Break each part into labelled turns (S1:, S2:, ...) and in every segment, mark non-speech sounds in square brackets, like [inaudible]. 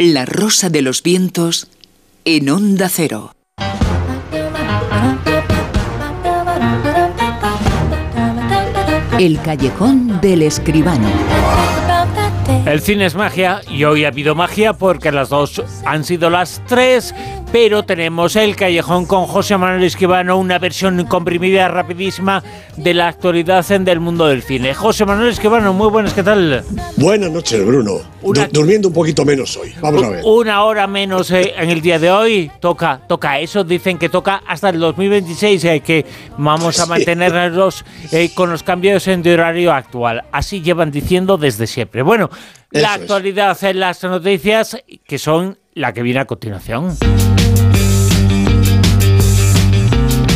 S1: La rosa de los vientos en onda cero. El callejón del escribano.
S2: El cine es magia y hoy ha habido magia porque las dos han sido las tres, pero tenemos el callejón con José Manuel Escribano, una versión comprimida rapidísima de la actualidad del mundo del cine. José Manuel Escribano, muy buenas, ¿qué tal?
S3: Buenas noches, Bruno. durmiendo un poquito menos hoy. Vamos a ver.
S2: Una hora menos eh, en el día de hoy. Toca, toca eso. Dicen que toca hasta el 2026, eh, que vamos a mantenernos eh, con los cambios en de horario actual. Así llevan diciendo desde siempre. Bueno, la actualidad en las noticias que son la que viene a continuación.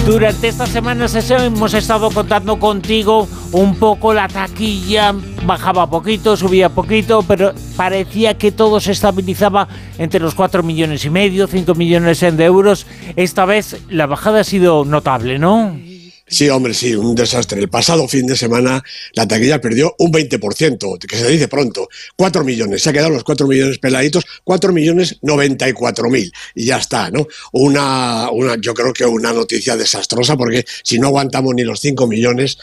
S2: Durante estas semanas hemos estado contando contigo un poco la taquilla, bajaba poquito, subía poquito, pero parecía que todo se estabilizaba entre los 4 millones y medio, 5 millones de euros. Esta vez la bajada ha sido notable, ¿no?
S3: Sí, hombre, sí, un desastre. El pasado fin de semana la taquilla perdió un 20%, que se dice pronto. 4 millones, se ha quedado los 4 millones peladitos, 4 millones 94 mil. Y ya está, ¿no? Una, una, yo creo que una noticia desastrosa, porque si no aguantamos ni los 5 millones,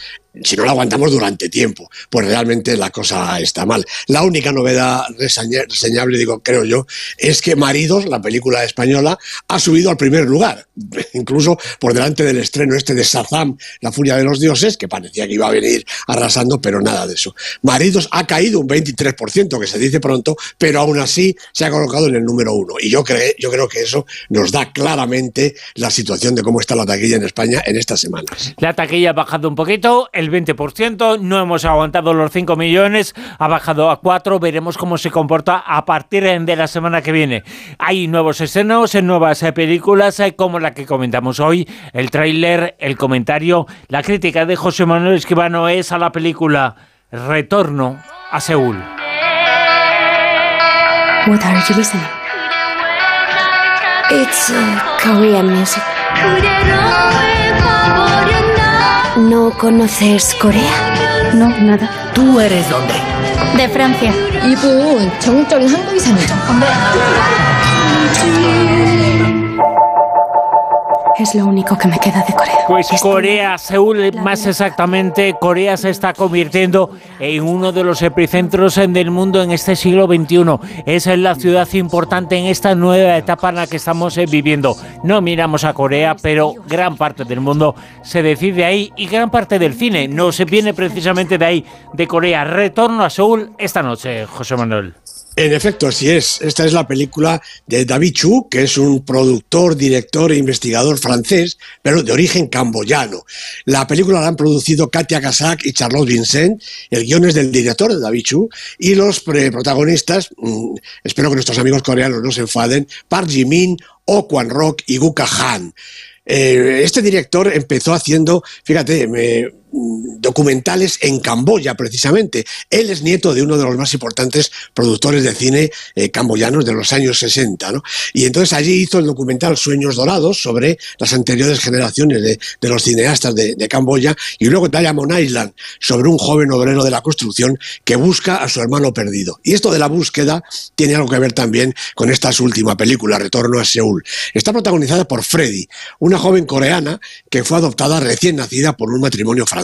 S3: si no la aguantamos durante tiempo, pues realmente la cosa está mal. La única novedad reseñable, digo, creo yo, es que Maridos, la película española, ha subido al primer lugar, [laughs] incluso por delante del estreno este de Shazam, La furia de los dioses, que parecía que iba a venir arrasando, pero nada de eso. Maridos ha caído un 23%, que se dice pronto, pero aún así se ha colocado en el número uno. Y yo, creo, yo creo que eso nos da claramente la situación de cómo está la taquilla en España en estas semanas.
S2: La taquilla ha bajado un poquito, el 20%, no hemos aguantado los 5 millones, ha bajado a 4, veremos cómo se comporta a partir de la semana que viene. Hay nuevos escenos, nuevas eh, películas como la que comentamos hoy, el tráiler, el comentario, la crítica de José Manuel Esquivano es a la película Retorno a Seúl. It's uh, music.
S4: ¿No conoces Corea?
S5: No, nada.
S6: ¿Tú eres dónde?
S5: De Francia.
S7: 이분 정적인 한국이상이죠.
S5: es lo único que me queda de Corea.
S2: Pues Corea, Seúl, más exactamente, Corea se está convirtiendo en uno de los epicentros del mundo en este siglo XXI. Es la ciudad importante en esta nueva etapa en la que estamos eh, viviendo. No miramos a Corea, pero gran parte del mundo se decide ahí y gran parte del cine no se viene precisamente de ahí, de Corea. Retorno a Seúl esta noche, José Manuel.
S3: En efecto, así es. Esta es la película de David Chu, que es un productor, director e investigador francés, pero de origen camboyano. La película la han producido Katia Kazak y Charlotte Vincent. El guion es del director de David Chu. Y los protagonistas, mm, espero que nuestros amigos coreanos no se enfaden, Park Ji-min, Oh Kwan-rock y Gu Ka-han. Eh, este director empezó haciendo, fíjate, me, documentales en Camboya, precisamente. Él es nieto de uno de los más importantes productores de cine eh, camboyanos de los años 60, ¿no? Y entonces allí hizo el documental Sueños Dorados sobre las anteriores generaciones de, los cineastas de, Camboya y luego Diamond Island sobre un joven obrero de la construcción que busca a su hermano perdido. Y esto de la búsqueda tiene algo que ver también con esta su última película, Retorno a Seúl. Está protagonizada por Freddy, una joven coreana que fue adoptada recién nacida por un matrimonio francés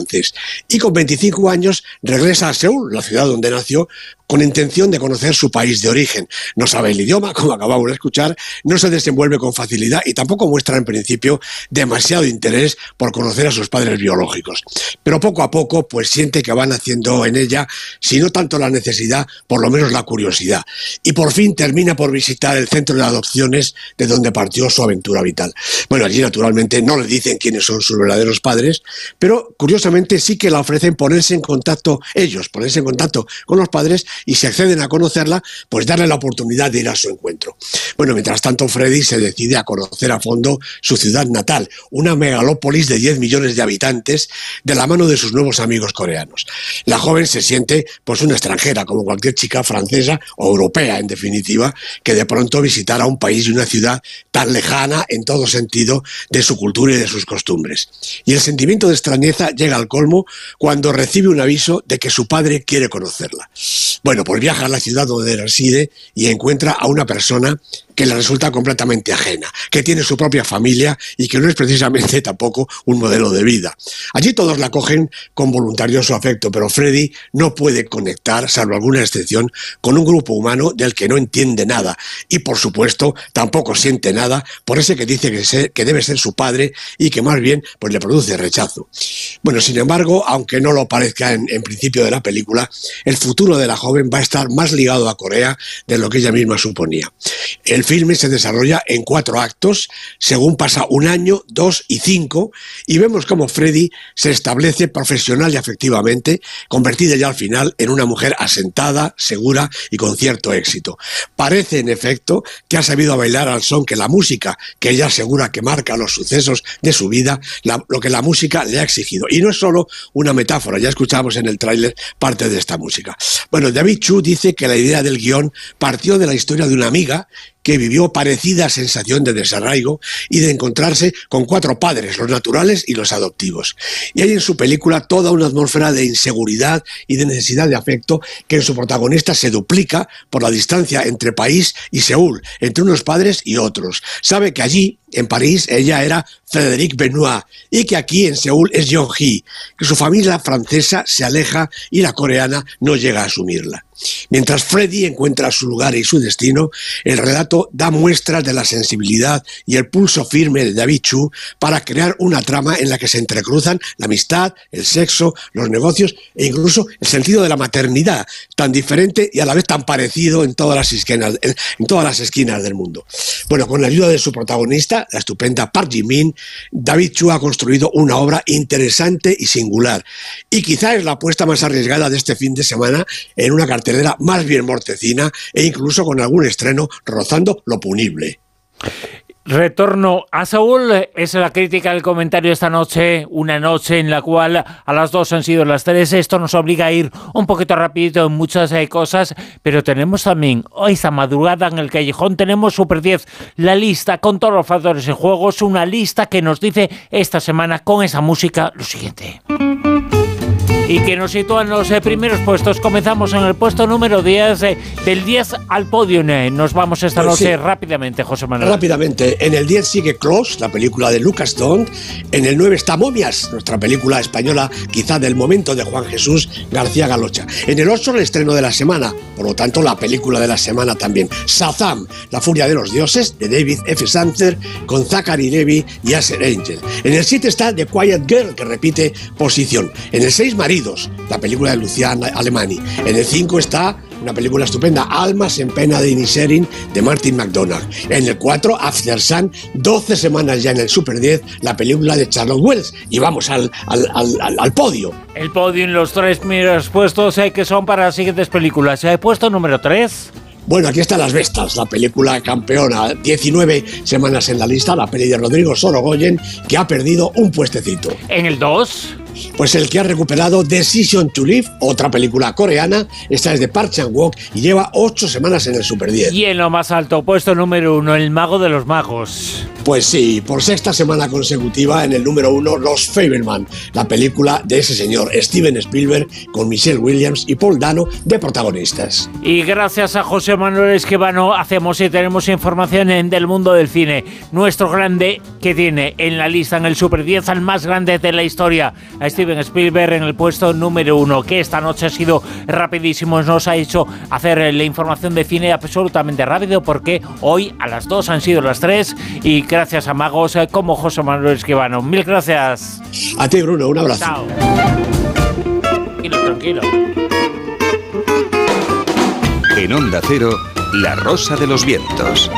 S3: y con 25 años regresa a Seúl, la ciudad donde nació, con intención de conocer su país de origen. No sabe el idioma, como acabamos de escuchar, no se desenvuelve con facilidad y tampoco muestra en principio demasiado interés por conocer a sus padres biológicos. Pero poco a poco, pues siente que van haciendo en ella, si no tanto la necesidad, por lo menos la curiosidad. Y por fin termina por visitar el centro de adopciones de donde partió su aventura vital. Bueno, allí naturalmente no le dicen quiénes son sus verdaderos padres, pero curiosamente sí que la ofrecen ponerse en contacto, ellos, ponerse en contacto con los padres y si acceden a conocerla, pues darle la oportunidad de ir a su encuentro. Bueno, mientras tanto, Freddy se decide a conocer a fondo su ciudad natal, una megalópolis de 10 millones de habitantes, de la mano de sus nuevos amigos coreanos. La joven se siente pues una extranjera, como cualquier chica francesa o europea, en definitiva, que de pronto visitara un país y una ciudad tan lejana en todo sentido de su cultura y de sus costumbres. Y el sentimiento de extrañeza llega al colmo cuando recibe un aviso de que su padre quiere conocerla. Bueno, pues viaja a la ciudad donde reside y encuentra a una persona que le resulta completamente ajena, que tiene su propia familia y que no es precisamente tampoco un modelo de vida. Allí todos la cogen con voluntarioso afecto, pero Freddy no puede conectar, salvo alguna excepción, con un grupo humano del que no entiende nada y, por supuesto, tampoco siente nada por ese que dice que, que debe ser su padre y que más bien pues, le produce rechazo. Bueno, sin embargo, aunque no lo parezca en, en principio de la película, el futuro de la joven va a estar más ligado a Corea de lo que ella misma suponía. El filme se desarrolla en cuatro actos, según pasa un año, dos y cinco, y vemos cómo Freddy se establece profesional y afectivamente, convertida ya al final en una mujer asentada, segura y con cierto éxito. Parece, en efecto, que ha sabido bailar al son que la música, que ella asegura que marca los sucesos de su vida, lo que la música le ha exigido. Y no es solo una metáfora, ya escuchamos en el tráiler parte de esta música. Bueno, David Chu dice que la idea del guion partió de la historia de una amiga que vivió parecida sensación de desarraigo y de encontrarse con cuatro padres, los naturales y los adoptivos. Y hay en su película toda una atmósfera de inseguridad y de necesidad de afecto que en su protagonista se duplica por la distancia entre país y Seúl, entre unos padres y otros. Sabe que allí, en París, ella era Frédéric Benoit y que aquí en Seúl es Jeong Hee, que su familia francesa se aleja y la coreana no llega a asumirla. Mientras Freddy encuentra su lugar y su destino, el relato da muestras de la sensibilidad y el pulso firme de David Chu para crear una trama en la que se entrecruzan la amistad, el sexo, los negocios e incluso el sentido de la maternidad, tan diferente y a la vez tan parecido en todas las esquinas, en todas las esquinas del mundo. Bueno, con la ayuda de su protagonista, la estupenda Park Ji-min, David Chu ha construido una obra interesante y singular. Y quizá es la apuesta más arriesgada de este fin de semana en una cartelera más bien mortecina e incluso con algún estreno rozando lo punible.
S2: Retorno a Saúl. Es la crítica del comentario esta noche, una noche en la cual a las dos han sido las tres. Esto nos obliga a ir un poquito rapidito en muchas eh, cosas, pero tenemos también hoy esta madrugada en el callejón tenemos Super 10, la lista con todos los factores en juegos, una lista que nos dice esta semana con esa música lo siguiente y que nos sitúan los eh, primeros puestos. Comenzamos en el puesto número 10, eh, del 10 al podio. Eh. Nos vamos esta pues noche rápidamente, José Manuel.
S3: Rápidamente. En el 10 sigue Close, la película de Lucas Don. En el 9 está Momias, nuestra película española, quizá del momento de Juan Jesús García Galocha. En el 8 el estreno de la semana, por lo tanto la película de la semana también. Sazam, La furia de los dioses, de David F. Santher, con Zachary Levy y Aser Angel. En el 7 está The Quiet Girl, que repite posición. En el 6 María la película de Lucian Alemani. En el 5 está una película estupenda, Almas en pena de Inisherin, de Martin McDonagh. En el 4, After Sun, 12 semanas ya en el Super 10, la película de Charlotte Wells. Y vamos al, al, podio.
S2: El podio en los tres primeros puestos eh, que son para las siguientes películas. ¿El puesto número 3?
S3: Bueno, aquí están Las Vestas, la película campeona, 19 semanas en la lista, la peli de Rodrigo Sorogoyen, que ha perdido un puestecito.
S2: ¿En el 2?
S3: Pues el que ha recuperado Decision to Live, otra película coreana, esta es de Park Chan-wook y lleva ocho semanas en el Super 10.
S2: Y en lo más alto, puesto número uno, El Mago de los Magos.
S3: Pues sí, por sexta semana consecutiva en el número uno, Los Faberman, la película de ese señor Steven Spielberg con Michelle Williams y Paul Dano de protagonistas.
S2: Y gracias a José Manuel Esquivano hacemos y tenemos información en del mundo del cine. Nuestro grande que tiene en la lista en el Super 10 al más grande de la historia Steven Spielberg en el puesto número uno, que esta noche ha sido rapidísimo, nos ha hecho hacer la información de cine absolutamente rápido, porque hoy a las dos han sido las tres, y gracias a magos eh, como José Manuel Esquivano. Mil gracias.
S3: A ti, Bruno, un abrazo.
S2: Chao. Tranquilo, tranquilo.
S6: En Onda Cero, La Rosa de los Vientos.